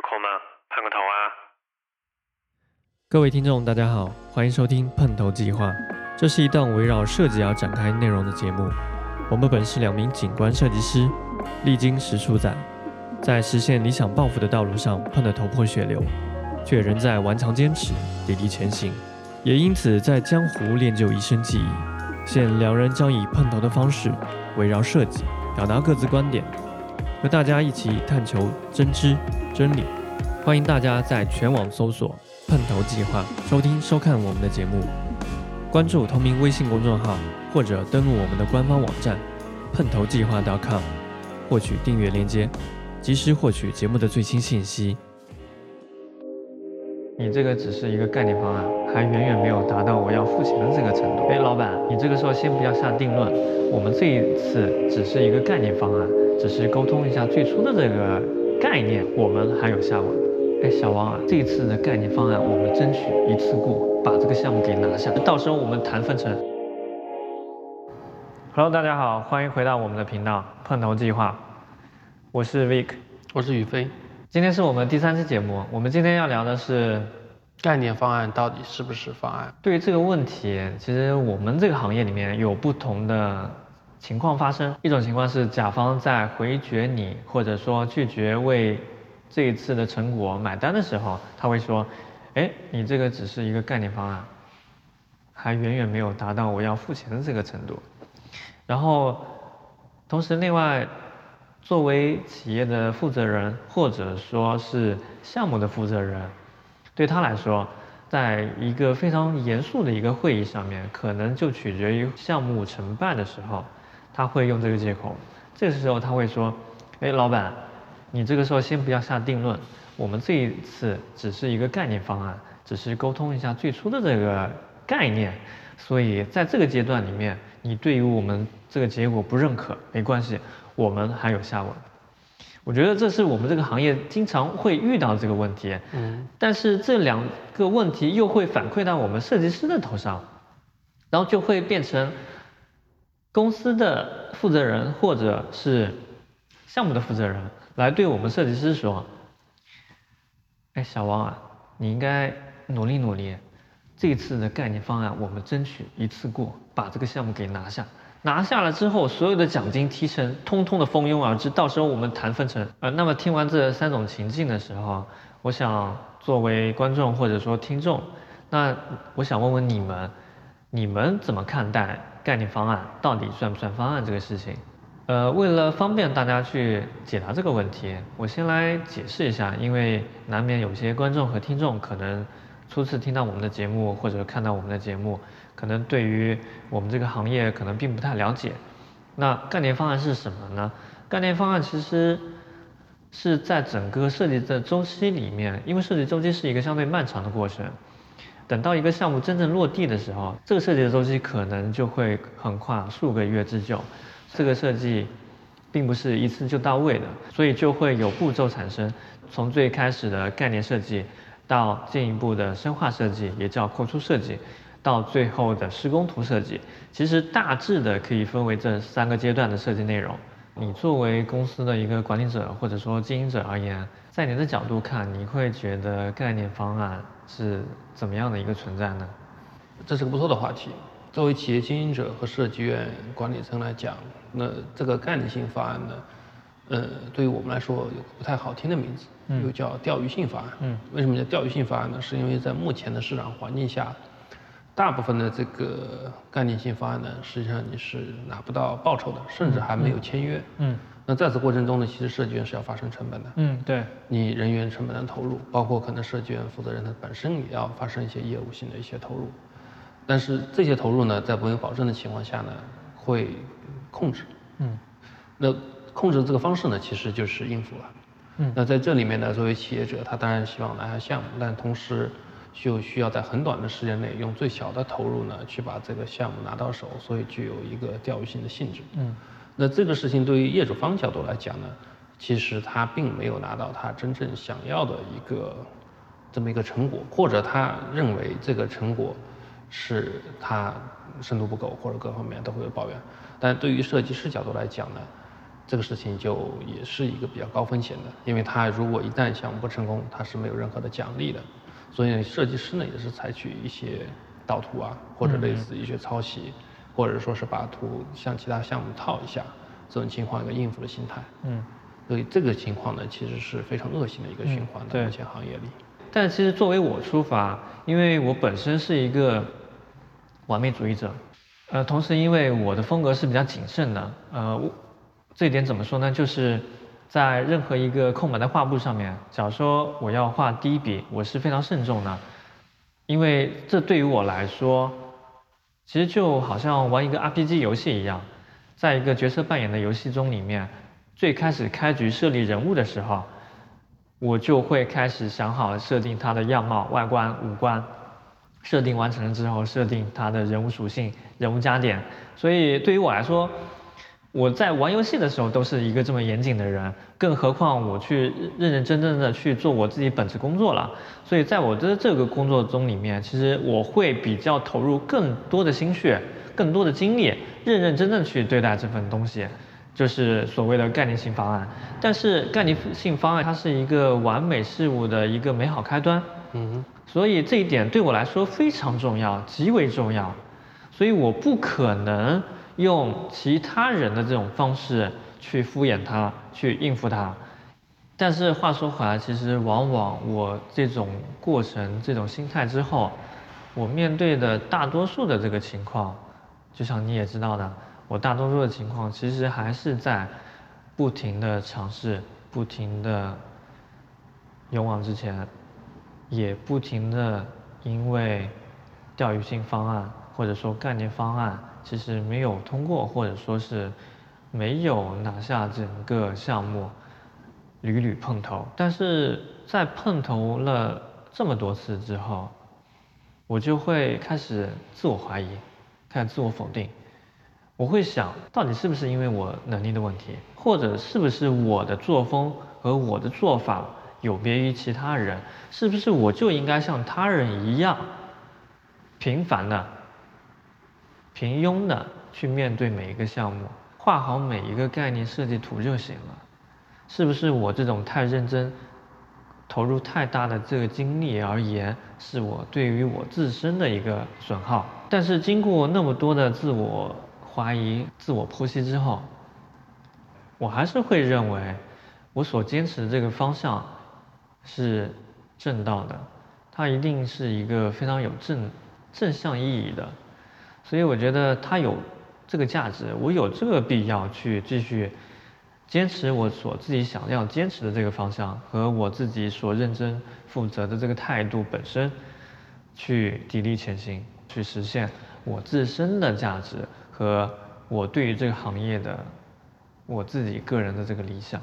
有空吗？碰个头啊！各位听众，大家好，欢迎收听《碰头计划》，这是一档围绕设计而展开内容的节目。我们本是两名景观设计师，历经十数载，在实现理想抱负的道路上碰得头破血流，却仍在顽强坚持，砥砺前行。也因此，在江湖练就一身技艺。现两人将以碰头的方式，围绕设计表达各自观点，和大家一起探求真知真理。欢迎大家在全网搜索“碰头计划”，收听收看我们的节目，关注同名微信公众号，或者登录我们的官方网站“碰头计划 .com”，获取订阅链接，及时获取节目的最新信息。你这个只是一个概念方案，还远远没有达到我要付钱的这个程度。哎，老板，你这个时候先不要下定论，我们这一次只是一个概念方案，只是沟通一下最初的这个概念，我们还有下文。哎，小王啊，这一次的概念方案，我们争取一次过把这个项目给拿下，到时候我们谈分成。Hello，大家好，欢迎回到我们的频道碰头计划，我是 Vic，我是宇飞。今天是我们第三期节目，我们今天要聊的是概念方案到底是不是方案？对于这个问题，其实我们这个行业里面有不同的情况发生。一种情况是甲方在回绝你，或者说拒绝为这一次的成果买单的时候，他会说：“哎，你这个只是一个概念方案，还远远没有达到我要付钱的这个程度。”然后，同时另外。作为企业的负责人，或者说是项目的负责人，对他来说，在一个非常严肃的一个会议上面，可能就取决于项目承办的时候，他会用这个借口。这个时候他会说：“哎，老板，你这个时候先不要下定论，我们这一次只是一个概念方案，只是沟通一下最初的这个概念，所以在这个阶段里面，你对于我们这个结果不认可，没关系。”我们还有下文，我觉得这是我们这个行业经常会遇到这个问题。嗯，但是这两个问题又会反馈到我们设计师的头上，然后就会变成公司的负责人或者是项目的负责人来对我们设计师说：“哎，小王啊，你应该努力努力，这次的概念方案我们争取一次过，把这个项目给拿下。”拿下了之后，所有的奖金提成通通的蜂拥而至，到时候我们谈分成。呃，那么听完这三种情境的时候，我想作为观众或者说听众，那我想问问你们，你们怎么看待概念方案到底算不算方案这个事情？呃，为了方便大家去解答这个问题，我先来解释一下，因为难免有些观众和听众可能初次听到我们的节目或者看到我们的节目。可能对于我们这个行业可能并不太了解，那概念方案是什么呢？概念方案其实是在整个设计的周期里面，因为设计周期是一个相对漫长的过程，等到一个项目真正落地的时候，这个设计的周期可能就会横跨数个月之久。这个设计并不是一次就到位的，所以就会有步骤产生，从最开始的概念设计到进一步的深化设计，也叫扩出设计。到最后的施工图设计，其实大致的可以分为这三个阶段的设计内容。你作为公司的一个管理者或者说经营者而言，在你的角度看，你会觉得概念方案是怎么样的一个存在呢？这是个不错的话题。作为企业经营者和设计院管理层来讲，那这个概念性方案呢，呃，对于我们来说有个不太好听的名字，又叫钓鱼性方案。嗯，为什么叫钓鱼性方案呢？是因为在目前的市场环境下。大部分的这个概念性方案呢，实际上你是拿不到报酬的，甚至还没有签约。嗯，那在此过程中呢，其实设计院是要发生成本的。嗯，对，你人员成本的投入，包括可能设计院负责人他本身也要发生一些业务性的一些投入，但是这些投入呢，在不有保证的情况下呢，会控制。嗯，那控制这个方式呢，其实就是应付了。嗯，那在这里面呢，作为企业者，他当然希望拿下项目，但同时。就需要在很短的时间内用最小的投入呢，去把这个项目拿到手，所以具有一个钓鱼性的性质。嗯，那这个事情对于业主方角度来讲呢，其实他并没有拿到他真正想要的一个这么一个成果，或者他认为这个成果是他深度不够，或者各方面都会有抱怨。但对于设计师角度来讲呢，这个事情就也是一个比较高风险的，因为他如果一旦项目不成功，他是没有任何的奖励的。所以设计师呢也是采取一些盗图啊，或者类似一些抄袭，或者说是把图向其他项目套一下，这种情况一个应付的心态。嗯，所以这个情况呢其实是非常恶性的一个循环，在目前行业里。但其实作为我出发，因为我本身是一个完美主义者，呃，同时因为我的风格是比较谨慎的，呃，这一点怎么说呢？就是在任何一个空白的画布上面，假如说我要画第一笔，我是非常慎重的，因为这对于我来说，其实就好像玩一个 RPG 游戏一样，在一个角色扮演的游戏中里面，最开始开局设立人物的时候。我就会开始想好设定它的样貌、外观、五官，设定完成了之后，设定它的人物属性、人物加点。所以对于我来说，我在玩游戏的时候都是一个这么严谨的人，更何况我去认认真真的去做我自己本职工作了。所以在我的这个工作中里面，其实我会比较投入更多的心血、更多的精力，认认真真去对待这份东西。就是所谓的概念性方案，但是概念性方案它是一个完美事物的一个美好开端，嗯，所以这一点对我来说非常重要，极为重要，所以我不可能用其他人的这种方式去敷衍他，去应付他。但是话说回来，其实往往我这种过程、这种心态之后，我面对的大多数的这个情况，就像你也知道的。我大多数的情况，其实还是在不停的尝试，不停的勇往直前，也不停的因为钓鱼性方案或者说概念方案其实没有通过，或者说是没有拿下整个项目，屡屡碰头。但是在碰头了这么多次之后，我就会开始自我怀疑，开始自我否定。我会想到底是不是因为我能力的问题，或者是不是我的作风和我的做法有别于其他人？是不是我就应该像他人一样平凡的、平庸的去面对每一个项目，画好每一个概念设计图就行了？是不是我这种太认真、投入太大的这个精力而言，是我对于我自身的一个损耗？但是经过那么多的自我。怀疑、自我剖析之后，我还是会认为，我所坚持的这个方向是正道的，它一定是一个非常有正正向意义的，所以我觉得它有这个价值，我有这个必要去继续坚持我所自己想要坚持的这个方向和我自己所认真负责的这个态度本身，去砥砺前行，去实现我自身的价值。和我对于这个行业的我自己个人的这个理想，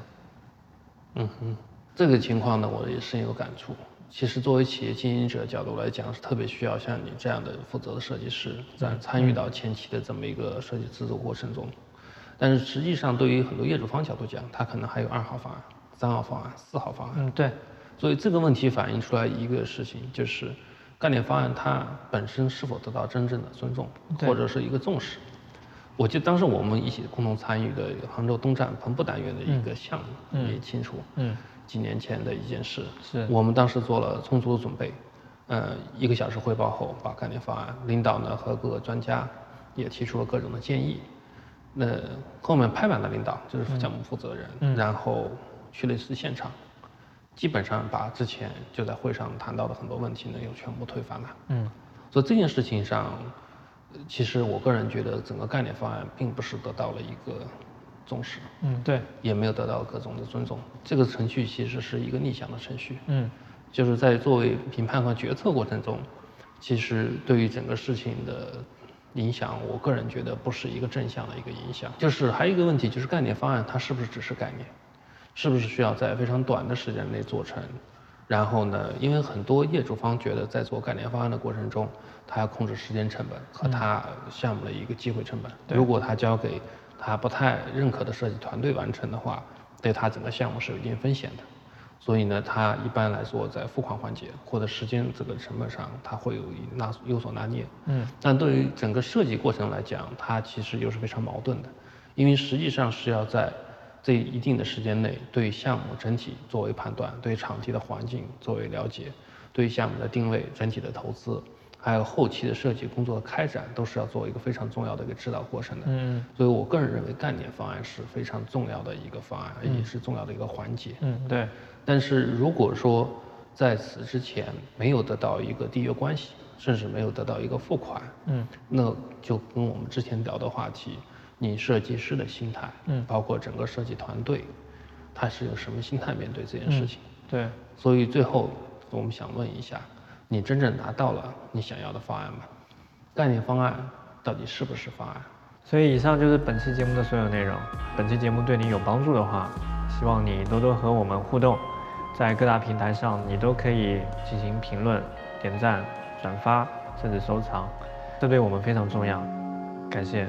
嗯哼，这个情况呢，我也深有感触。其实作为企业经营者角度来讲，是特别需要像你这样的负责的设计师，在参与到前期的这么一个设计制作过程中。但是实际上，对于很多业主方角度讲，他可能还有二号方案、三号方案、四号方案。嗯，对。所以这个问题反映出来一个事情，就是概念方案它本身是否得到真正的尊重，或者是一个重视。我记得当时我们一起共同参与的杭州东站篷布单元的一个项目，也清楚。嗯，几年前的一件事，是我们当时做了充足的准备，呃，一个小时汇报后，把概念方案，领导呢和各个专家也提出了各种的建议。那后面拍板的领导就是项目负责人，然后去了一次现场，基本上把之前就在会上谈到的很多问题呢又全部推翻了。嗯，所以这件事情上。其实我个人觉得，整个概念方案并不是得到了一个重视，嗯，对，也没有得到各种的尊重。这个程序其实是一个逆向的程序，嗯，就是在作为评判和决策过程中，其实对于整个事情的影响，我个人觉得不是一个正向的一个影响。就是还有一个问题，就是概念方案它是不是只是概念，是不是需要在非常短的时间内做成？然后呢，因为很多业主方觉得在做概念方案的过程中。他要控制时间成本和他项目的一个机会成本。如果他交给他不太认可的设计团队完成的话，对他整个项目是有一定风险的。所以呢，他一般来说在付款环节或者时间这个成本上，他会有拿有所拿捏。嗯。但对于整个设计过程来讲，它其实又是非常矛盾的，因为实际上是要在这一定的时间内，对项目整体作为判断，对场地的环境作为了解，对项目的定位、整体的投资，还有后期的设计工作的开展，都是要做一个非常重要的一个指导过程的。嗯，所以我个人认为概念方案是非常重要的一个方案，也是重要的一个环节。嗯，对。但是如果说在此之前没有得到一个缔约关系，甚至没有得到一个付款，嗯，那就跟我们之前聊的话题。你设计师的心态，嗯，包括整个设计团队，他是用什么心态面对这件事情？对，所以最后我们想问一下，你真正拿到了你想要的方案吗？概念方案到底是不是方案？所以以上就是本期节目的所有内容。本期节目对你有帮助的话，希望你多多和我们互动，在各大平台上你都可以进行评论、点赞、转发，甚至收藏，这对我们非常重要。感谢。